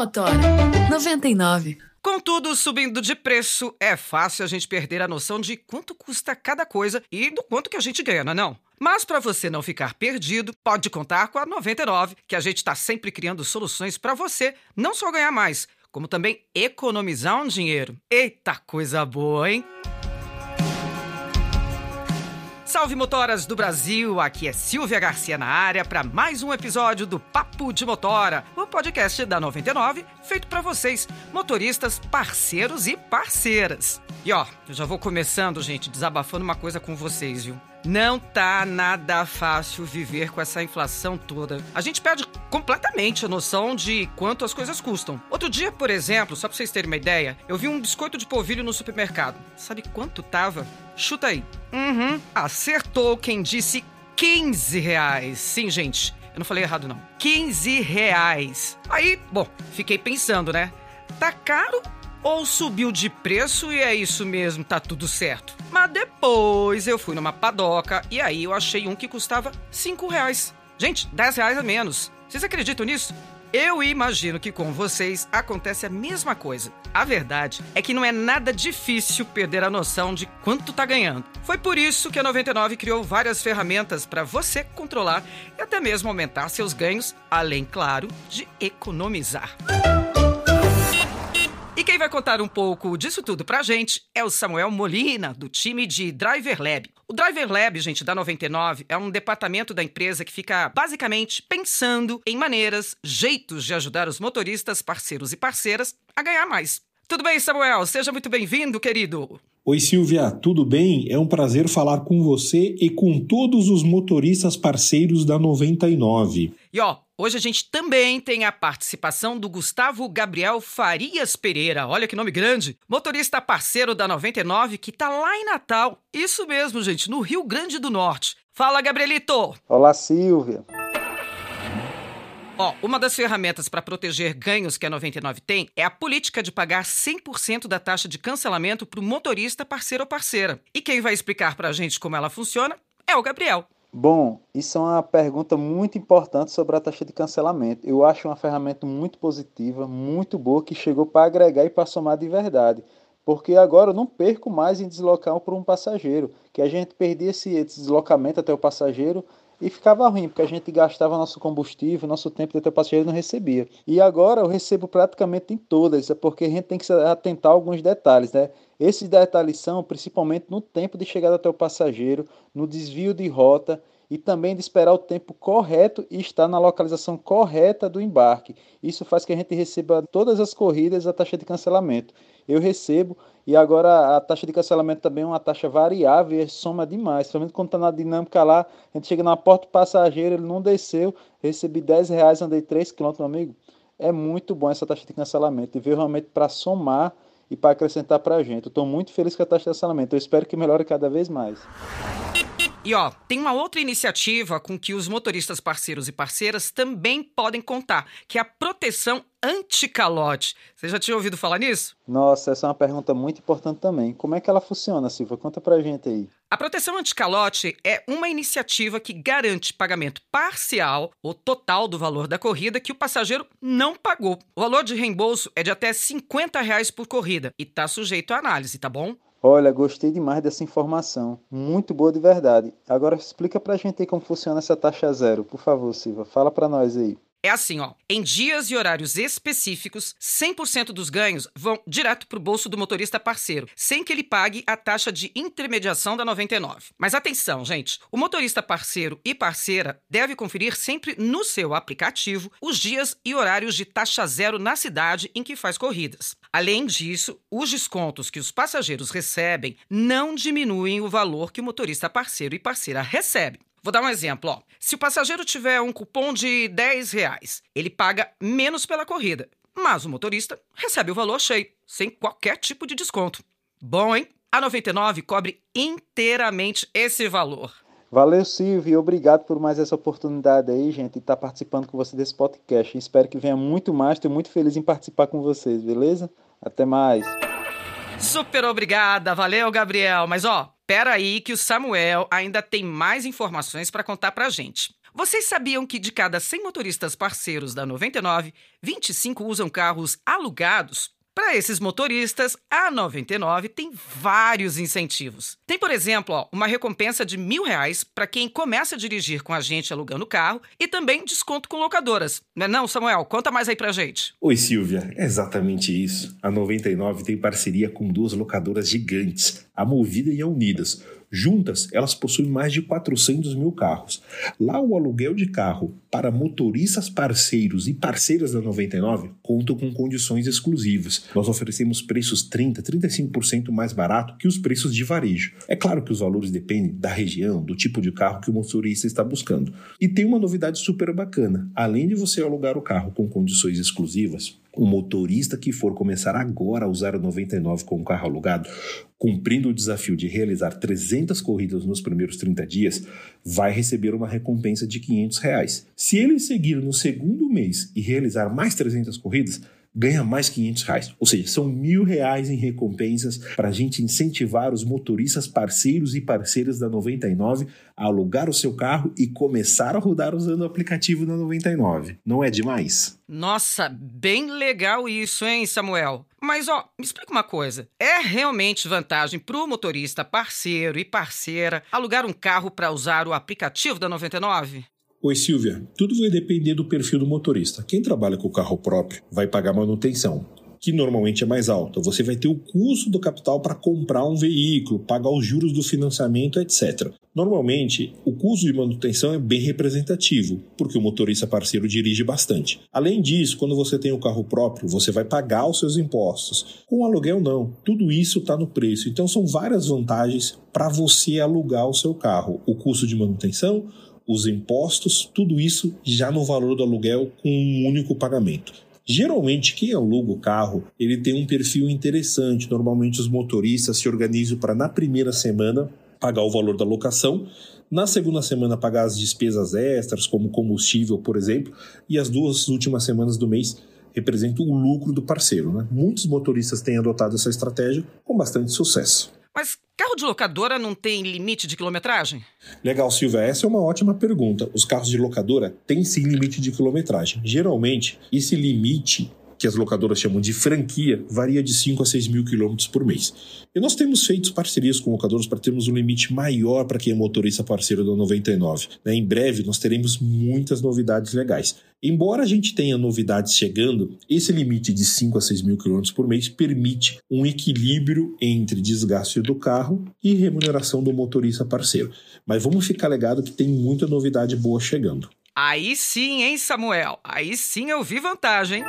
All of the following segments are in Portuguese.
Motora 99. Com tudo subindo de preço, é fácil a gente perder a noção de quanto custa cada coisa e do quanto que a gente ganha, não é não? Mas para você não ficar perdido, pode contar com a 99, que a gente está sempre criando soluções para você não só ganhar mais, como também economizar um dinheiro. Eita coisa boa, hein? Salve motoras do Brasil, aqui é Silvia Garcia na área para mais um episódio do Papo de Motora, o podcast da 99, feito para vocês, motoristas, parceiros e parceiras. E ó, eu já vou começando, gente, desabafando uma coisa com vocês, viu? Não tá nada fácil viver com essa inflação toda. A gente perde completamente a noção de quanto as coisas custam. Outro dia, por exemplo, só pra vocês terem uma ideia, eu vi um biscoito de polvilho no supermercado. Sabe quanto tava? Chuta aí. Uhum. Acertou quem disse 15 reais. Sim, gente. Eu não falei errado, não. 15 reais. Aí, bom, fiquei pensando, né? Tá caro ou subiu de preço e é isso mesmo, tá tudo certo? Mas depois eu fui numa padoca e aí eu achei um que custava 5 reais. Gente, 10 reais a menos. Vocês acreditam nisso? Eu imagino que com vocês acontece a mesma coisa. A verdade é que não é nada difícil perder a noção de quanto tá ganhando. Foi por isso que a 99 criou várias ferramentas para você controlar e até mesmo aumentar seus ganhos, além, claro, de economizar. E quem vai contar um pouco disso tudo pra gente é o Samuel Molina, do time de Driver Lab. O Driver Lab, gente, da 99, é um departamento da empresa que fica basicamente pensando em maneiras, jeitos de ajudar os motoristas, parceiros e parceiras a ganhar mais. Tudo bem, Samuel? Seja muito bem-vindo, querido. Oi, Silvia, tudo bem? É um prazer falar com você e com todos os motoristas parceiros da 99. E ó, Hoje a gente também tem a participação do Gustavo Gabriel Farias Pereira. Olha que nome grande! Motorista parceiro da 99 que tá lá em Natal. Isso mesmo, gente, no Rio Grande do Norte. Fala, Gabrielito! Olá, Silvia. Ó, uma das ferramentas para proteger ganhos que a 99 tem é a política de pagar 100% da taxa de cancelamento para o motorista parceiro ou parceira. E quem vai explicar para a gente como ela funciona é o Gabriel. Bom, isso é uma pergunta muito importante sobre a taxa de cancelamento. Eu acho uma ferramenta muito positiva, muito boa, que chegou para agregar e para somar de verdade. Porque agora eu não perco mais em deslocar por um passageiro, que a gente perdia esse deslocamento até o passageiro e ficava ruim, porque a gente gastava nosso combustível, nosso tempo até o passageiro não recebia. E agora eu recebo praticamente em todas, é porque a gente tem que se atentar a alguns detalhes, né? Esses detalhes são principalmente no tempo de chegada até o passageiro, no desvio de rota e também de esperar o tempo correto e estar na localização correta do embarque. Isso faz que a gente receba todas as corridas a taxa de cancelamento. Eu recebo e agora a taxa de cancelamento também é uma taxa variável e soma demais. Principalmente quando está na dinâmica lá, a gente chega na porta do passageiro, ele não desceu, recebi 10 reais, andei 3 km, amigo. É muito bom essa taxa de cancelamento e veio realmente para somar e para acrescentar para a gente. Estou muito feliz com a taxa de cancelamento. Eu espero que melhore cada vez mais. E ó, tem uma outra iniciativa com que os motoristas parceiros e parceiras também podem contar, que é a proteção anti-calote. Você já tinha ouvido falar nisso? Nossa, essa é uma pergunta muito importante também. Como é que ela funciona, Silva? Conta pra gente aí. A proteção anti-calote é uma iniciativa que garante pagamento parcial ou total do valor da corrida que o passageiro não pagou. O valor de reembolso é de até 50 reais por corrida e está sujeito à análise, tá bom? Olha, gostei demais dessa informação. Muito boa de verdade. Agora explica pra gente aí como funciona essa taxa zero. Por favor, Silva, fala pra nós aí. É assim, ó. Em dias e horários específicos, 100% dos ganhos vão direto para o bolso do motorista parceiro, sem que ele pague a taxa de intermediação da 99. Mas atenção, gente. O motorista parceiro e parceira deve conferir sempre no seu aplicativo os dias e horários de taxa zero na cidade em que faz corridas. Além disso, os descontos que os passageiros recebem não diminuem o valor que o motorista parceiro e parceira recebe. Vou dar um exemplo. Ó. Se o passageiro tiver um cupom de 10 reais, ele paga menos pela corrida, mas o motorista recebe o valor cheio, sem qualquer tipo de desconto. Bom, hein? A 99 cobre inteiramente esse valor. Valeu, Silvio, e obrigado por mais essa oportunidade aí, gente, de estar participando com você desse podcast. Espero que venha muito mais, estou muito feliz em participar com vocês, beleza? Até mais. Super obrigada, valeu, Gabriel. Mas ó, Espera aí que o Samuel ainda tem mais informações para contar pra gente. Vocês sabiam que de cada 100 motoristas parceiros da 99, 25 usam carros alugados? Para esses motoristas, a 99 tem vários incentivos. Tem, por exemplo, ó, uma recompensa de mil reais para quem começa a dirigir com a gente alugando carro e também desconto com locadoras. Não é não, Samuel? Conta mais aí pra gente. Oi, Silvia. É exatamente isso. A 99 tem parceria com duas locadoras gigantes, a Movida e a Unidas Juntas, elas possuem mais de 400 mil carros. Lá, o aluguel de carro para motoristas parceiros e parceiras da 99 conta com condições exclusivas. Nós oferecemos preços 30, 35% mais barato que os preços de varejo. É claro que os valores dependem da região, do tipo de carro que o motorista está buscando. E tem uma novidade super bacana. Além de você alugar o carro com condições exclusivas, o motorista que for começar agora a usar o 99 com o carro alugado, cumprindo o desafio de realizar 300 corridas nos primeiros 30 dias, vai receber uma recompensa de 500 reais. Se ele seguir no segundo mês e realizar mais 300 corridas, ganha mais 500 reais. Ou seja, são mil reais em recompensas para a gente incentivar os motoristas parceiros e parceiras da 99 a alugar o seu carro e começar a rodar usando o aplicativo da 99. Não é demais? Nossa, bem legal isso, hein, Samuel? Mas, ó, me explica uma coisa. É realmente vantagem para o motorista parceiro e parceira alugar um carro para usar o aplicativo da 99? Oi, Silvia. Tudo vai depender do perfil do motorista. Quem trabalha com o carro próprio vai pagar manutenção, que normalmente é mais alta. Você vai ter o custo do capital para comprar um veículo, pagar os juros do financiamento, etc. Normalmente, o custo de manutenção é bem representativo, porque o motorista parceiro dirige bastante. Além disso, quando você tem o carro próprio, você vai pagar os seus impostos. Com aluguel, não. Tudo isso está no preço. Então, são várias vantagens para você alugar o seu carro: o custo de manutenção os impostos, tudo isso já no valor do aluguel com um único pagamento. Geralmente, quem aluga o carro, ele tem um perfil interessante. Normalmente, os motoristas se organizam para, na primeira semana, pagar o valor da locação, na segunda semana, pagar as despesas extras, como combustível, por exemplo, e as duas últimas semanas do mês representam o lucro do parceiro. Né? Muitos motoristas têm adotado essa estratégia com bastante sucesso. Mas carro de locadora não tem limite de quilometragem? Legal, Silvia. Essa é uma ótima pergunta. Os carros de locadora têm sim limite de quilometragem. Geralmente, esse limite que as locadoras chamam de franquia, varia de 5 a 6 mil quilômetros por mês. E nós temos feito parcerias com locadoras para termos um limite maior para quem é motorista parceiro da 99. Né? Em breve, nós teremos muitas novidades legais. Embora a gente tenha novidades chegando, esse limite de 5 a 6 mil quilômetros por mês permite um equilíbrio entre desgaste do carro e remuneração do motorista parceiro. Mas vamos ficar ligado que tem muita novidade boa chegando. Aí sim, hein, Samuel? Aí sim eu vi vantagem.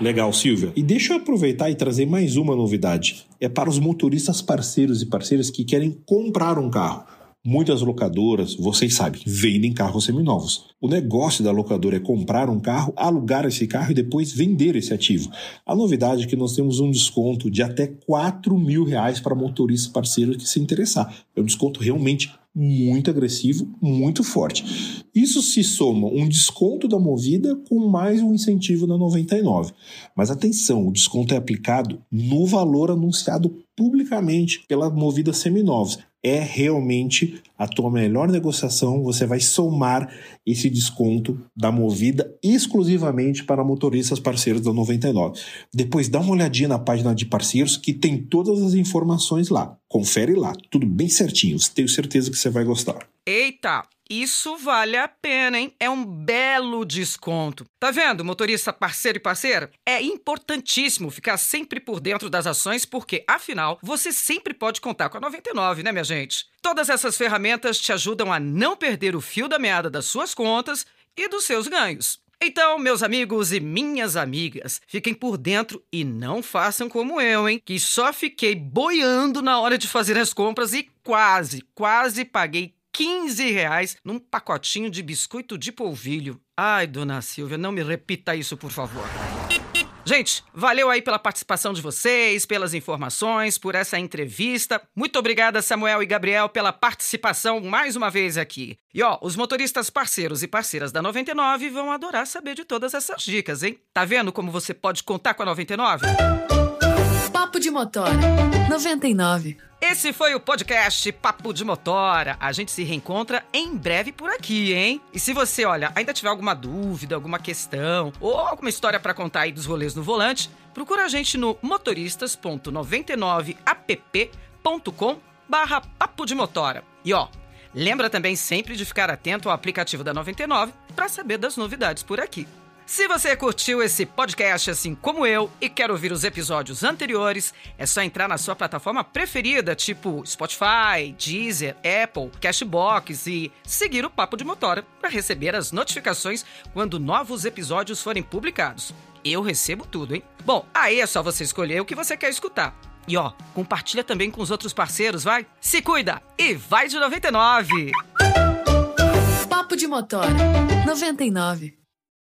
Legal, Silvia. E deixa eu aproveitar e trazer mais uma novidade. É para os motoristas parceiros e parceiras que querem comprar um carro. Muitas locadoras, vocês sabem, vendem carros seminovos. O negócio da locadora é comprar um carro, alugar esse carro e depois vender esse ativo. A novidade é que nós temos um desconto de até 4 mil reais para motorista parceiro que se interessar. É um desconto realmente muito agressivo, muito forte. Isso se soma um desconto da Movida com mais um incentivo da 99. Mas atenção, o desconto é aplicado no valor anunciado publicamente pela Movida Seminovos é realmente a tua melhor negociação. Você vai somar esse desconto da Movida exclusivamente para motoristas parceiros da 99. Depois dá uma olhadinha na página de parceiros que tem todas as informações lá. Confere lá, tudo bem certinho. Tenho certeza que você vai gostar. Eita, isso vale a pena, hein? É um belo desconto. Tá vendo, motorista parceiro e parceira? É importantíssimo ficar sempre por dentro das ações, porque, afinal, você sempre pode contar com a 99, né, minha gente? Todas essas ferramentas te ajudam a não perder o fio da meada das suas contas e dos seus ganhos. Então, meus amigos e minhas amigas, fiquem por dentro e não façam como eu, hein? Que só fiquei boiando na hora de fazer as compras e quase, quase paguei 15 reais num pacotinho de biscoito de polvilho. Ai, dona Silvia, não me repita isso, por favor. Gente, valeu aí pela participação de vocês, pelas informações, por essa entrevista. Muito obrigada, Samuel e Gabriel, pela participação mais uma vez aqui. E ó, os motoristas parceiros e parceiras da 99 vão adorar saber de todas essas dicas, hein? Tá vendo como você pode contar com a 99? Papo de Motora 99. Esse foi o podcast Papo de Motora. A gente se reencontra em breve por aqui, hein? E se você, olha, ainda tiver alguma dúvida, alguma questão ou alguma história para contar aí dos rolês no volante, procura a gente no motoristas.99app.com barra Papo de Motora. E ó, lembra também sempre de ficar atento ao aplicativo da 99 para saber das novidades por aqui. Se você curtiu esse podcast assim como eu e quer ouvir os episódios anteriores, é só entrar na sua plataforma preferida, tipo Spotify, Deezer, Apple, Cashbox e seguir o Papo de Motora para receber as notificações quando novos episódios forem publicados. Eu recebo tudo, hein? Bom, aí é só você escolher o que você quer escutar. E ó, compartilha também com os outros parceiros, vai? Se cuida e vai de 99! Papo de Motora 99.